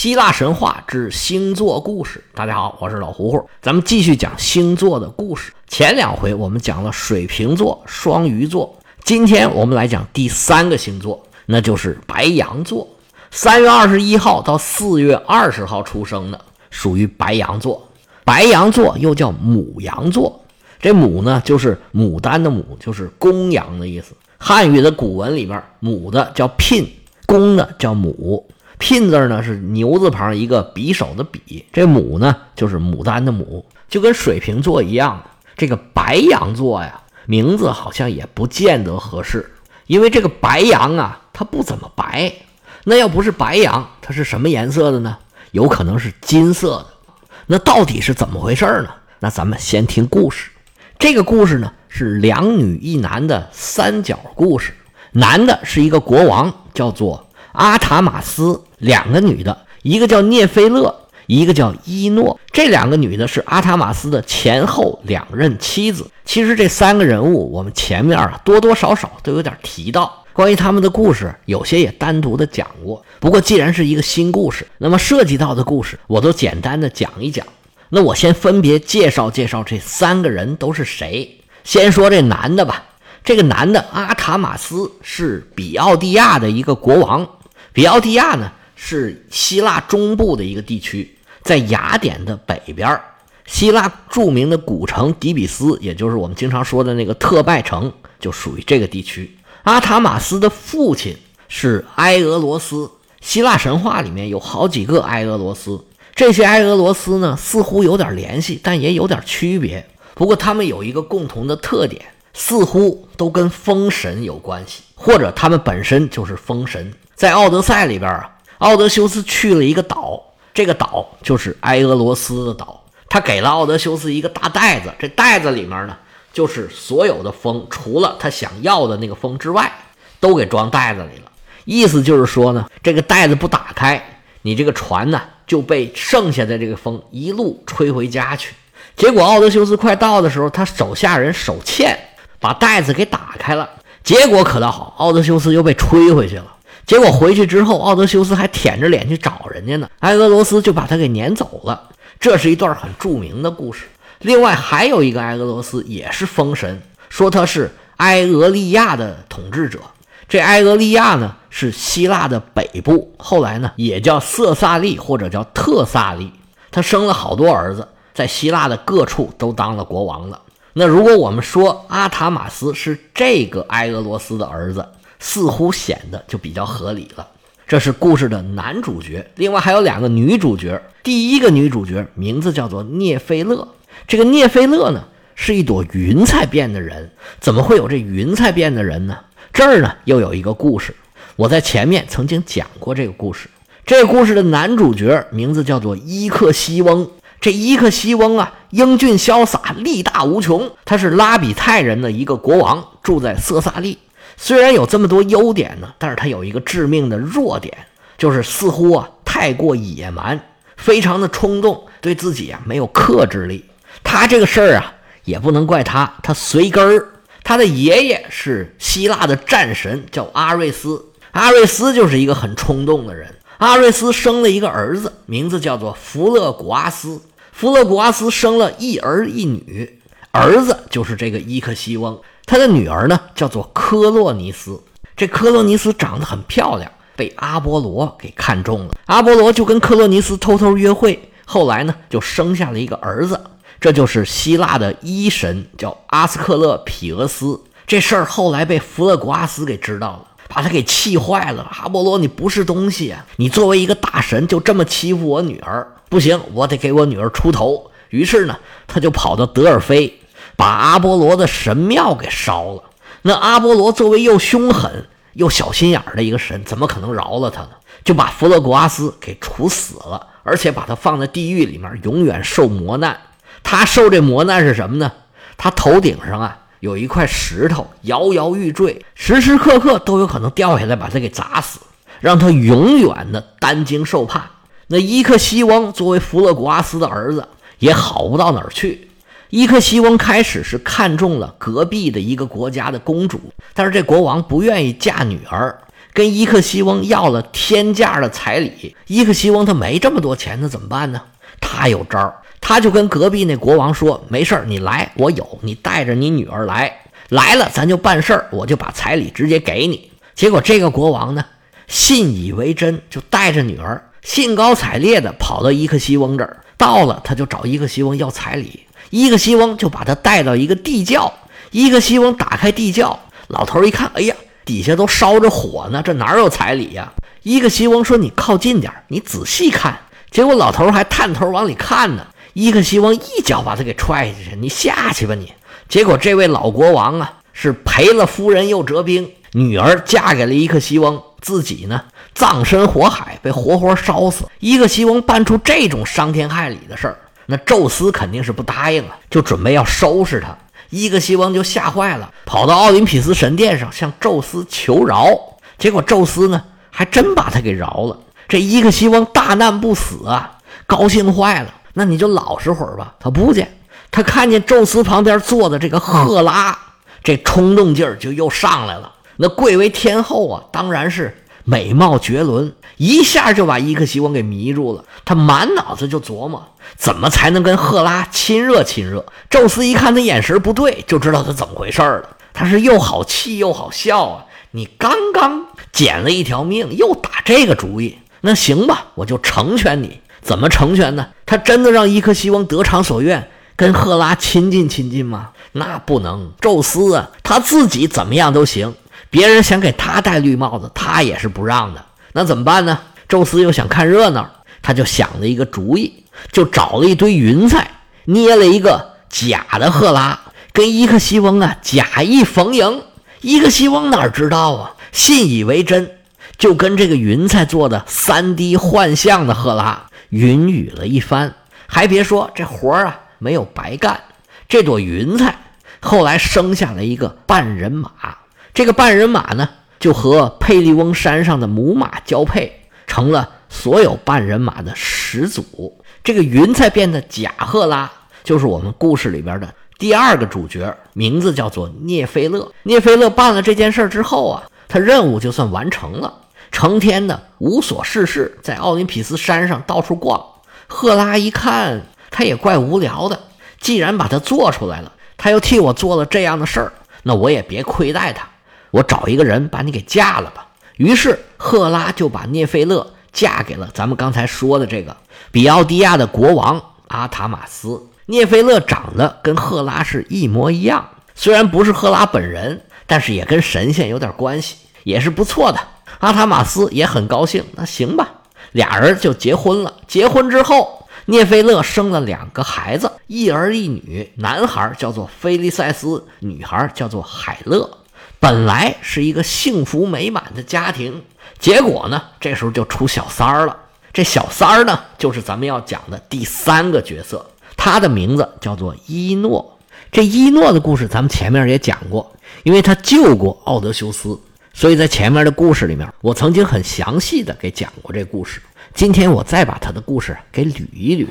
希腊神话之星座故事。大家好，我是老胡胡，咱们继续讲星座的故事。前两回我们讲了水瓶座、双鱼座，今天我们来讲第三个星座，那就是白羊座。三月二十一号到四月二十号出生的，属于白羊座。白羊座又叫母羊座，这母呢就是牡丹的母，就是公羊的意思。汉语的古文里边，母的叫聘，公的叫母。聘字呢是牛字旁一个匕首的匕，这母呢就是牡丹的牡，就跟水瓶座一样。这个白羊座呀，名字好像也不见得合适，因为这个白羊啊，它不怎么白。那要不是白羊，它是什么颜色的呢？有可能是金色的。那到底是怎么回事呢？那咱们先听故事。这个故事呢是两女一男的三角故事，男的是一个国王，叫做阿塔马斯。两个女的，一个叫涅菲勒，一个叫伊诺。这两个女的是阿塔马斯的前后两任妻子。其实这三个人物，我们前面啊多多少少都有点提到关于他们的故事，有些也单独的讲过。不过既然是一个新故事，那么涉及到的故事我都简单的讲一讲。那我先分别介绍介绍这三个人都是谁。先说这男的吧，这个男的阿塔马斯是比奥蒂亚的一个国王。比奥蒂亚呢？是希腊中部的一个地区，在雅典的北边希腊著名的古城底比斯，也就是我们经常说的那个特拜城，就属于这个地区。阿塔马斯的父亲是埃俄罗斯，希腊神话里面有好几个埃俄罗斯，这些埃俄罗斯呢似乎有点联系，但也有点区别。不过他们有一个共同的特点，似乎都跟风神有关系，或者他们本身就是风神。在《奥德赛》里边啊。奥德修斯去了一个岛，这个岛就是埃俄罗斯的岛。他给了奥德修斯一个大袋子，这袋子里面呢，就是所有的风，除了他想要的那个风之外，都给装袋子里了。意思就是说呢，这个袋子不打开，你这个船呢就被剩下的这个风一路吹回家去。结果奥德修斯快到的时候，他手下人手欠把袋子给打开了，结果可倒好，奥德修斯又被吹回去了。结果回去之后，奥德修斯还舔着脸去找人家呢，埃俄罗斯就把他给撵走了。这是一段很著名的故事。另外还有一个埃俄罗斯也是封神，说他是埃俄利亚的统治者。这埃俄利亚呢是希腊的北部，后来呢也叫色萨利或者叫特萨利。他生了好多儿子，在希腊的各处都当了国王了。那如果我们说阿塔马斯是这个埃俄罗斯的儿子，似乎显得就比较合理了。这是故事的男主角，另外还有两个女主角。第一个女主角名字叫做涅菲勒。这个涅菲勒呢，是一朵云彩变的人。怎么会有这云彩变的人呢？这儿呢又有一个故事。我在前面曾经讲过这个故事。这故事的男主角名字叫做伊克西翁。这伊克西翁啊，英俊潇洒，力大无穷。他是拉比泰人的一个国王，住在色萨利。虽然有这么多优点呢，但是他有一个致命的弱点，就是似乎啊太过野蛮，非常的冲动，对自己啊没有克制力。他这个事儿啊也不能怪他，他随根儿。他的爷爷是希腊的战神，叫阿瑞斯。阿瑞斯就是一个很冲动的人。阿瑞斯生了一个儿子，名字叫做弗勒古阿斯。弗勒古阿斯生了一儿一女，儿子就是这个伊克西翁。他的女儿呢，叫做科洛尼斯。这科洛尼斯长得很漂亮，被阿波罗给看中了。阿波罗就跟科洛尼斯偷偷约会，后来呢，就生下了一个儿子。这就是希腊的医神，叫阿斯克勒皮俄斯。这事儿后来被弗勒古阿斯给知道了，把他给气坏了。阿波罗，你不是东西啊！你作为一个大神，就这么欺负我女儿，不行，我得给我女儿出头。于是呢，他就跑到德尔菲。把阿波罗的神庙给烧了。那阿波罗作为又凶狠又小心眼的一个神，怎么可能饶了他呢？就把弗勒古阿斯给处死了，而且把他放在地狱里面，永远受磨难。他受这磨难是什么呢？他头顶上啊有一块石头，摇摇欲坠，时时刻刻都有可能掉下来把他给砸死，让他永远的担惊受怕。那伊克西翁作为弗勒古阿斯的儿子，也好不到哪儿去。伊克西翁开始是看中了隔壁的一个国家的公主，但是这国王不愿意嫁女儿，跟伊克西翁要了天价的彩礼。伊克西翁他没这么多钱，那怎么办呢？他有招儿，他就跟隔壁那国王说：“没事儿，你来，我有，你带着你女儿来，来了咱就办事儿，我就把彩礼直接给你。”结果这个国王呢，信以为真，就带着女儿兴高采烈地跑到伊克西翁这儿。到了，他就找伊克西翁要彩礼，伊克西翁就把他带到一个地窖。伊克西翁打开地窖，老头一看，哎呀，底下都烧着火呢，这哪有彩礼呀？伊克西翁说：“你靠近点，你仔细看。”结果老头还探头往里看呢。伊克西翁一脚把他给踹下去：“你下去吧你！”结果这位老国王啊，是赔了夫人又折兵，女儿嫁给了伊克西翁，自己呢葬身火海，被活活烧死。伊克西翁办出这种伤天害理的事儿，那宙斯肯定是不答应啊，就准备要收拾他。伊克西翁就吓坏了，跑到奥林匹斯神殿上向宙斯求饶。结果宙斯呢，还真把他给饶了。这伊克西翁大难不死啊，高兴坏了。那你就老实会儿吧。他不见，他看见宙斯旁边坐的这个赫拉，这冲动劲儿就又上来了。那贵为天后啊，当然是美貌绝伦，一下就把伊克西翁给迷住了。他满脑子就琢磨。怎么才能跟赫拉亲热亲热？宙斯一看他眼神不对，就知道他怎么回事了。他是又好气又好笑啊！你刚刚捡了一条命，又打这个主意，那行吧，我就成全你。怎么成全呢？他真的让伊克西翁得偿所愿，跟赫拉亲近亲近吗？那不能。宙斯啊，他自己怎么样都行，别人想给他戴绿帽子，他也是不让的。那怎么办呢？宙斯又想看热闹，他就想了一个主意。就找了一堆云彩，捏了一个假的赫拉，跟伊克西翁啊假意逢迎。伊克西翁哪知道啊，信以为真，就跟这个云彩做的三 D 幻象的赫拉云雨了一番。还别说，这活儿啊没有白干。这朵云彩后来生下了一个半人马，这个半人马呢就和佩利翁山上的母马交配，成了所有半人马的始祖。这个云彩变的假赫拉，就是我们故事里边的第二个主角，名字叫做涅菲勒。涅菲勒办了这件事之后啊，他任务就算完成了，成天的无所事事，在奥林匹斯山上到处逛。赫拉一看，他也怪无聊的，既然把他做出来了，他又替我做了这样的事儿，那我也别亏待他，我找一个人把你给嫁了吧。于是赫拉就把涅菲勒。嫁给了咱们刚才说的这个比奥迪亚的国王阿塔马斯。涅菲勒长得跟赫拉是一模一样，虽然不是赫拉本人，但是也跟神仙有点关系，也是不错的。阿塔马斯也很高兴，那行吧，俩人就结婚了。结婚之后，涅菲勒生了两个孩子，一儿一女，男孩叫做菲利塞斯，女孩叫做海勒。本来是一个幸福美满的家庭。结果呢？这时候就出小三儿了。这小三儿呢，就是咱们要讲的第三个角色，他的名字叫做伊诺。这伊诺的故事咱们前面也讲过，因为他救过奥德修斯，所以在前面的故事里面，我曾经很详细的给讲过这故事。今天我再把他的故事给捋一捋。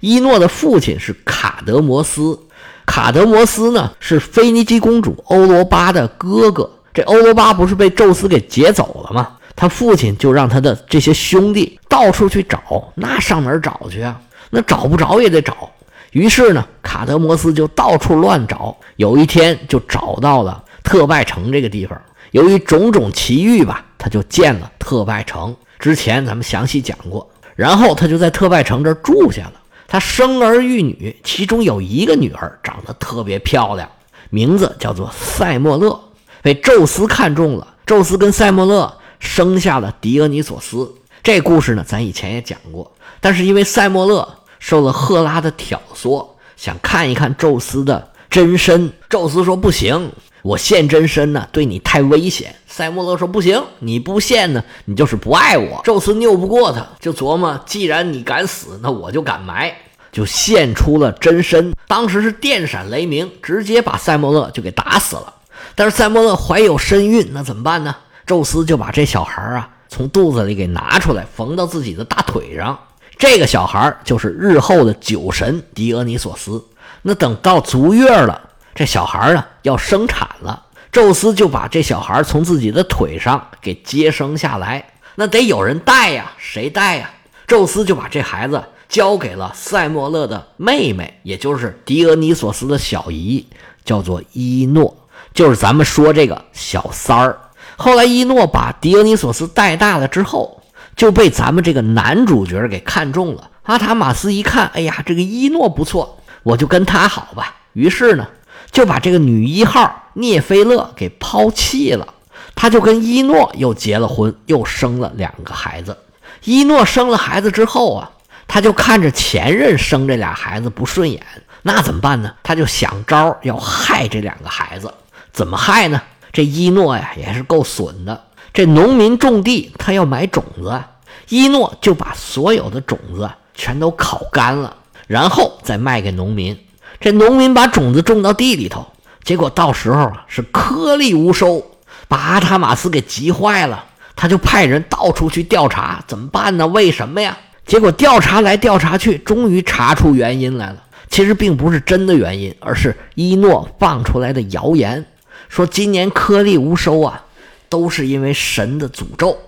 伊诺的父亲是卡德摩斯，卡德摩斯呢是腓尼基公主欧罗巴的哥哥。这欧罗巴不是被宙斯给劫走了吗？他父亲就让他的这些兄弟到处去找，那上哪儿找去啊？那找不着也得找。于是呢，卡德摩斯就到处乱找。有一天就找到了特拜城这个地方。由于种种奇遇吧，他就建了特拜城。之前咱们详细讲过。然后他就在特拜城这儿住下了。他生儿育女，其中有一个女儿长得特别漂亮，名字叫做塞莫勒，被宙斯看中了。宙斯跟塞莫勒。生下了狄俄尼索斯，这故事呢，咱以前也讲过。但是因为塞莫勒受了赫拉的挑唆，想看一看宙斯的真身。宙斯说：“不行，我现真身呢，对你太危险。”塞莫勒说：“不行，你不现呢，你就是不爱我。”宙斯拗不过他，就琢磨：既然你敢死，那我就敢埋，就现出了真身。当时是电闪雷鸣，直接把塞莫勒就给打死了。但是塞莫勒怀有身孕，那怎么办呢？宙斯就把这小孩啊从肚子里给拿出来，缝到自己的大腿上。这个小孩就是日后的酒神狄俄尼索斯。那等到足月了，这小孩呢要生产了。宙斯就把这小孩从自己的腿上给接生下来。那得有人带呀，谁带呀？宙斯就把这孩子交给了塞莫勒的妹妹，也就是狄俄尼索斯的小姨，叫做伊诺，就是咱们说这个小三儿。后来伊诺把狄俄尼索斯带大了之后，就被咱们这个男主角给看中了。阿塔马斯一看，哎呀，这个伊诺不错，我就跟他好吧。于是呢。就把这个女一号涅菲勒给抛弃了，他就跟伊诺又结了婚，又生了两个孩子。伊诺生了孩子之后啊，他就看着前任生这俩孩子不顺眼，那怎么办呢？他就想招要害这两个孩子。怎么害呢？这伊诺呀也是够损的。这农民种地，他要买种子，伊诺就把所有的种子全都烤干了，然后再卖给农民。这农民把种子种到地里头，结果到时候啊是颗粒无收，把阿塔马斯给急坏了。他就派人到处去调查，怎么办呢？为什么呀？结果调查来调查去，终于查出原因来了。其实并不是真的原因，而是伊诺放出来的谣言，说今年颗粒无收啊，都是因为神的诅咒。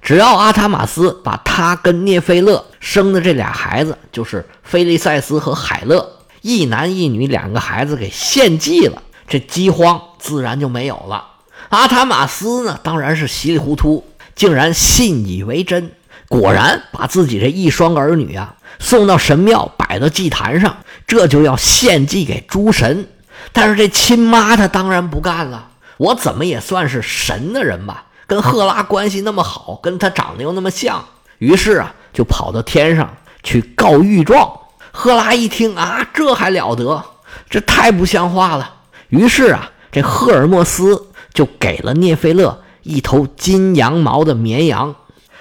只要阿塔马斯把他跟涅菲勒生的这俩孩子，就是菲利塞斯和海勒。一男一女两个孩子给献祭了，这饥荒自然就没有了。阿塔马斯呢，当然是稀里糊涂，竟然信以为真，果然把自己这一双儿女啊送到神庙，摆到祭坛上，这就要献祭给诸神。但是这亲妈她当然不干了，我怎么也算是神的人吧，跟赫拉关系那么好，跟他长得又那么像，于是啊，就跑到天上去告御状。赫拉一听啊，这还了得，这太不像话了。于是啊，这赫尔墨斯就给了涅菲勒一头金羊毛的绵羊。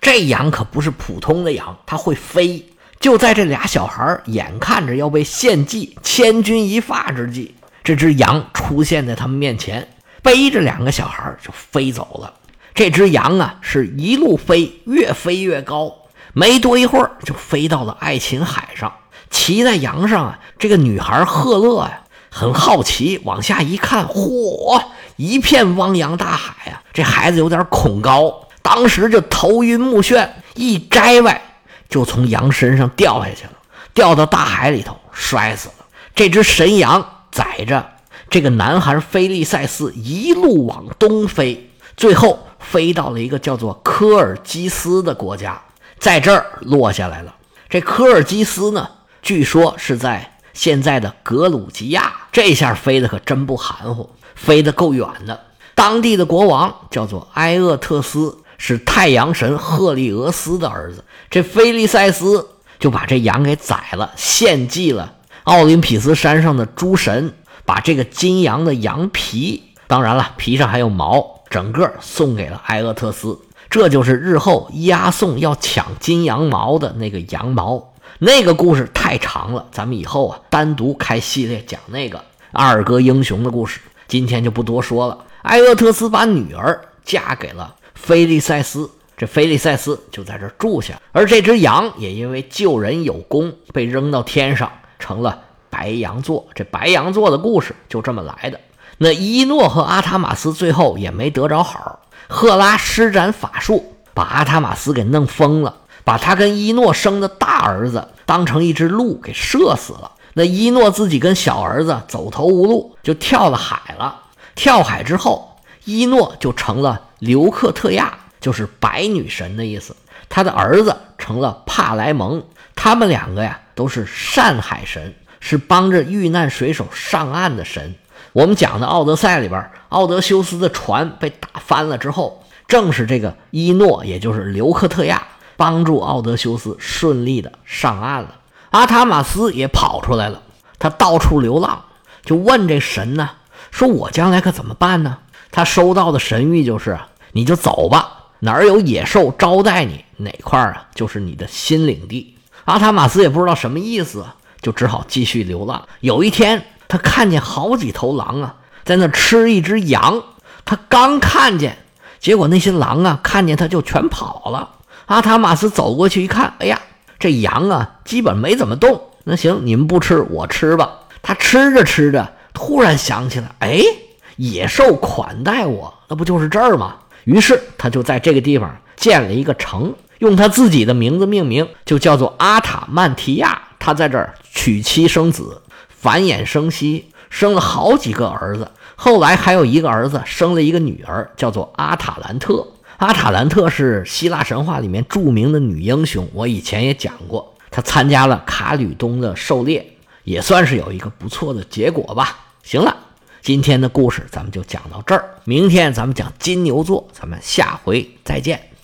这羊可不是普通的羊，它会飞。就在这俩小孩眼看着要被献祭、千钧一发之际，这只羊出现在他们面前，背着两个小孩就飞走了。这只羊啊，是一路飞，越飞越高，没多一会儿就飞到了爱琴海上。骑在羊上啊，这个女孩赫勒呀，很好奇，往下一看，嚯，一片汪洋大海啊！这孩子有点恐高，当时就头晕目眩，一摘歪就从羊身上掉下去了，掉到大海里头，摔死了。这只神羊载着这个男孩菲利塞斯一路往东飞，最后飞到了一个叫做科尔基斯的国家，在这儿落下来了。这科尔基斯呢？据说是在现在的格鲁吉亚，这下飞的可真不含糊，飞得够远的。当地的国王叫做埃厄特斯，是太阳神赫利俄斯的儿子。这菲利塞斯就把这羊给宰了，献祭了奥林匹斯山上的诸神，把这个金羊的羊皮，当然了，皮上还有毛，整个送给了埃厄特斯。这就是日后押送要抢金羊毛的那个羊毛。那个故事太长了，咱们以后啊单独开系列讲那个二哥英雄的故事，今天就不多说了。埃厄特斯把女儿嫁给了菲利塞斯，这菲利塞斯就在这住下，而这只羊也因为救人有功，被扔到天上，成了白羊座。这白羊座的故事就这么来的。那伊诺和阿塔马斯最后也没得着好，赫拉施展法术，把阿塔马斯给弄疯了。把他跟伊诺生的大儿子当成一只鹿给射死了。那伊诺自己跟小儿子走投无路，就跳了海了。跳海之后，伊诺就成了刘克特亚，就是白女神的意思。他的儿子成了帕莱蒙。他们两个呀，都是善海神，是帮着遇难水手上岸的神。我们讲的《奥德赛》里边，奥德修斯的船被打翻了之后，正是这个伊诺，也就是刘克特亚。帮助奥德修斯顺利的上岸了，阿塔马斯也跑出来了，他到处流浪，就问这神呢，说我将来可怎么办呢？他收到的神谕就是，你就走吧，哪儿有野兽招待你，哪块儿啊就是你的新领地。阿塔马斯也不知道什么意思，就只好继续流浪。有一天，他看见好几头狼啊，在那吃一只羊，他刚看见，结果那些狼啊看见他就全跑了。阿塔马斯走过去一看，哎呀，这羊啊，基本没怎么动。那行，你们不吃，我吃吧。他吃着吃着，突然想起来，哎，野兽款待我，那不就是这儿吗？于是他就在这个地方建了一个城，用他自己的名字命名，就叫做阿塔曼提亚。他在这儿娶妻生子，繁衍生息，生了好几个儿子。后来还有一个儿子生了一个女儿，叫做阿塔兰特。阿塔兰特是希腊神话里面著名的女英雄，我以前也讲过。她参加了卡吕冬的狩猎，也算是有一个不错的结果吧。行了，今天的故事咱们就讲到这儿，明天咱们讲金牛座，咱们下回再见。